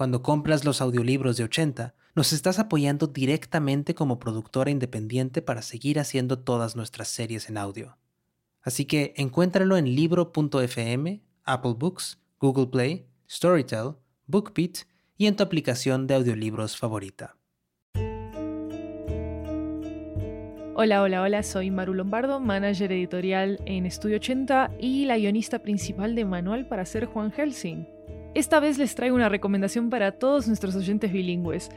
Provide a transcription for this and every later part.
cuando compras los audiolibros de 80, nos estás apoyando directamente como productora independiente para seguir haciendo todas nuestras series en audio. Así que encuéntralo en libro.fm, Apple Books, Google Play, Storytel, BookBeat y en tu aplicación de audiolibros favorita. Hola, hola, hola, soy Maru Lombardo, manager editorial en Estudio 80 y la guionista principal de Manual para ser Juan Helsing. Esta vez les traigo una recomendación para todos nuestros oyentes bilingües,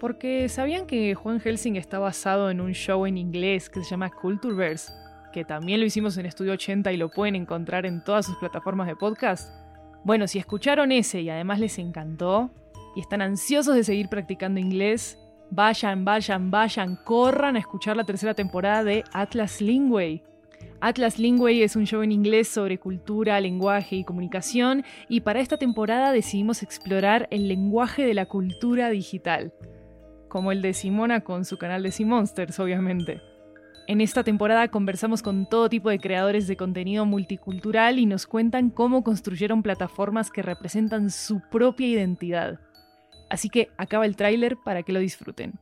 porque ¿sabían que Juan Helsing está basado en un show en inglés que se llama Cultureverse? Que también lo hicimos en Estudio 80 y lo pueden encontrar en todas sus plataformas de podcast. Bueno, si escucharon ese y además les encantó y están ansiosos de seguir practicando inglés, vayan, vayan, vayan, corran a escuchar la tercera temporada de Atlas Lingway. Atlas Lingway es un show en inglés sobre cultura, lenguaje y comunicación y para esta temporada decidimos explorar el lenguaje de la cultura digital, como el de Simona con su canal de Simonsters, obviamente. En esta temporada conversamos con todo tipo de creadores de contenido multicultural y nos cuentan cómo construyeron plataformas que representan su propia identidad. Así que acaba el tráiler para que lo disfruten.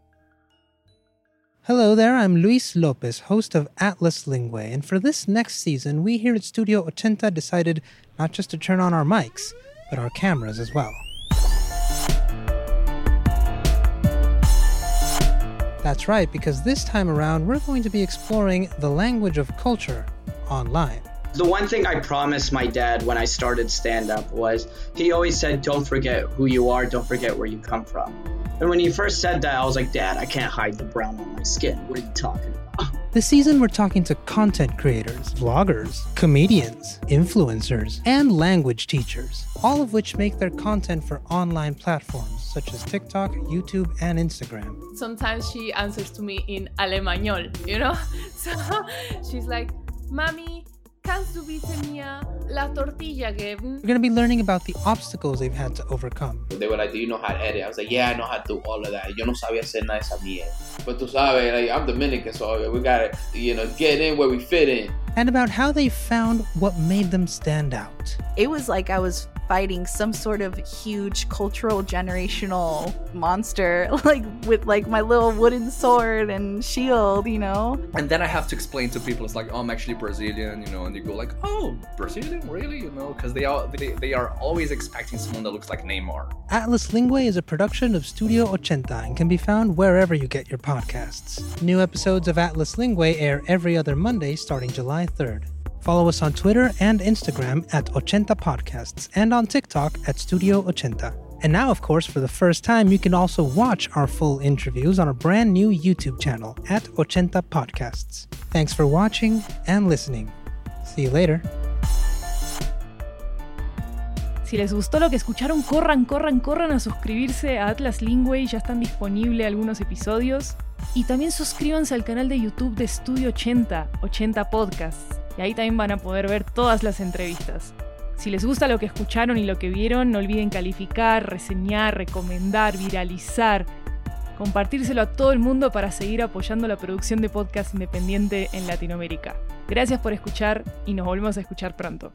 Hello there, I'm Luis Lopez, host of Atlas Linguae, and for this next season, we here at Studio Ochenta decided not just to turn on our mics, but our cameras as well. That's right, because this time around, we're going to be exploring the language of culture online. The one thing I promised my dad when I started stand up was he always said, Don't forget who you are, don't forget where you come from. And when he first said that, I was like, Dad, I can't hide the brown on my skin. What are you talking about? This season, we're talking to content creators, vloggers, comedians, influencers, and language teachers, all of which make their content for online platforms such as TikTok, YouTube, and Instagram. Sometimes she answers to me in Alemanol, you know? So she's like, Mommy, kannst du bitte mir la tortilla geben? We're going to be learning about the obstacles they've had to overcome. They were like, do you know how to edit? I was like, yeah, I know how to do all of that. Yo no sabía hacer nada de esa mierda. But tú sabes, like, I'm Dominican, so we gotta, you know, get in where we fit in. And about how they found what made them stand out. It was like I was fighting some sort of huge cultural generational monster like with like my little wooden sword and shield you know? And then i have to explain to people it's like oh i'm actually brazilian you know and they go like oh brazilian really? You know because they are they, they are always expecting someone that looks like neymar. Atlas lingüe is a production of studio ochenta and can be found wherever you get your podcasts. New episodes of atlas linguae air every other monday starting july 3rd Follow us on Twitter and Instagram at Ochenta Podcasts and on TikTok at Studio Ochenta. And now, of course, for the first time, you can also watch our full interviews on our brand new YouTube channel at Ochenta Podcasts. Thanks for watching and listening. See you later. Si les gustó lo que escucharon, corran, corran, corran a suscribirse a Atlas Linguae, ya están disponibles algunos episodios. Y también suscríbanse al canal de YouTube de Studio 80, 80 Podcasts y ahí también van a poder ver todas las entrevistas. Si les gusta lo que escucharon y lo que vieron, no olviden calificar, reseñar, recomendar, viralizar, compartírselo a todo el mundo para seguir apoyando la producción de podcast independiente en Latinoamérica. Gracias por escuchar y nos volvemos a escuchar pronto.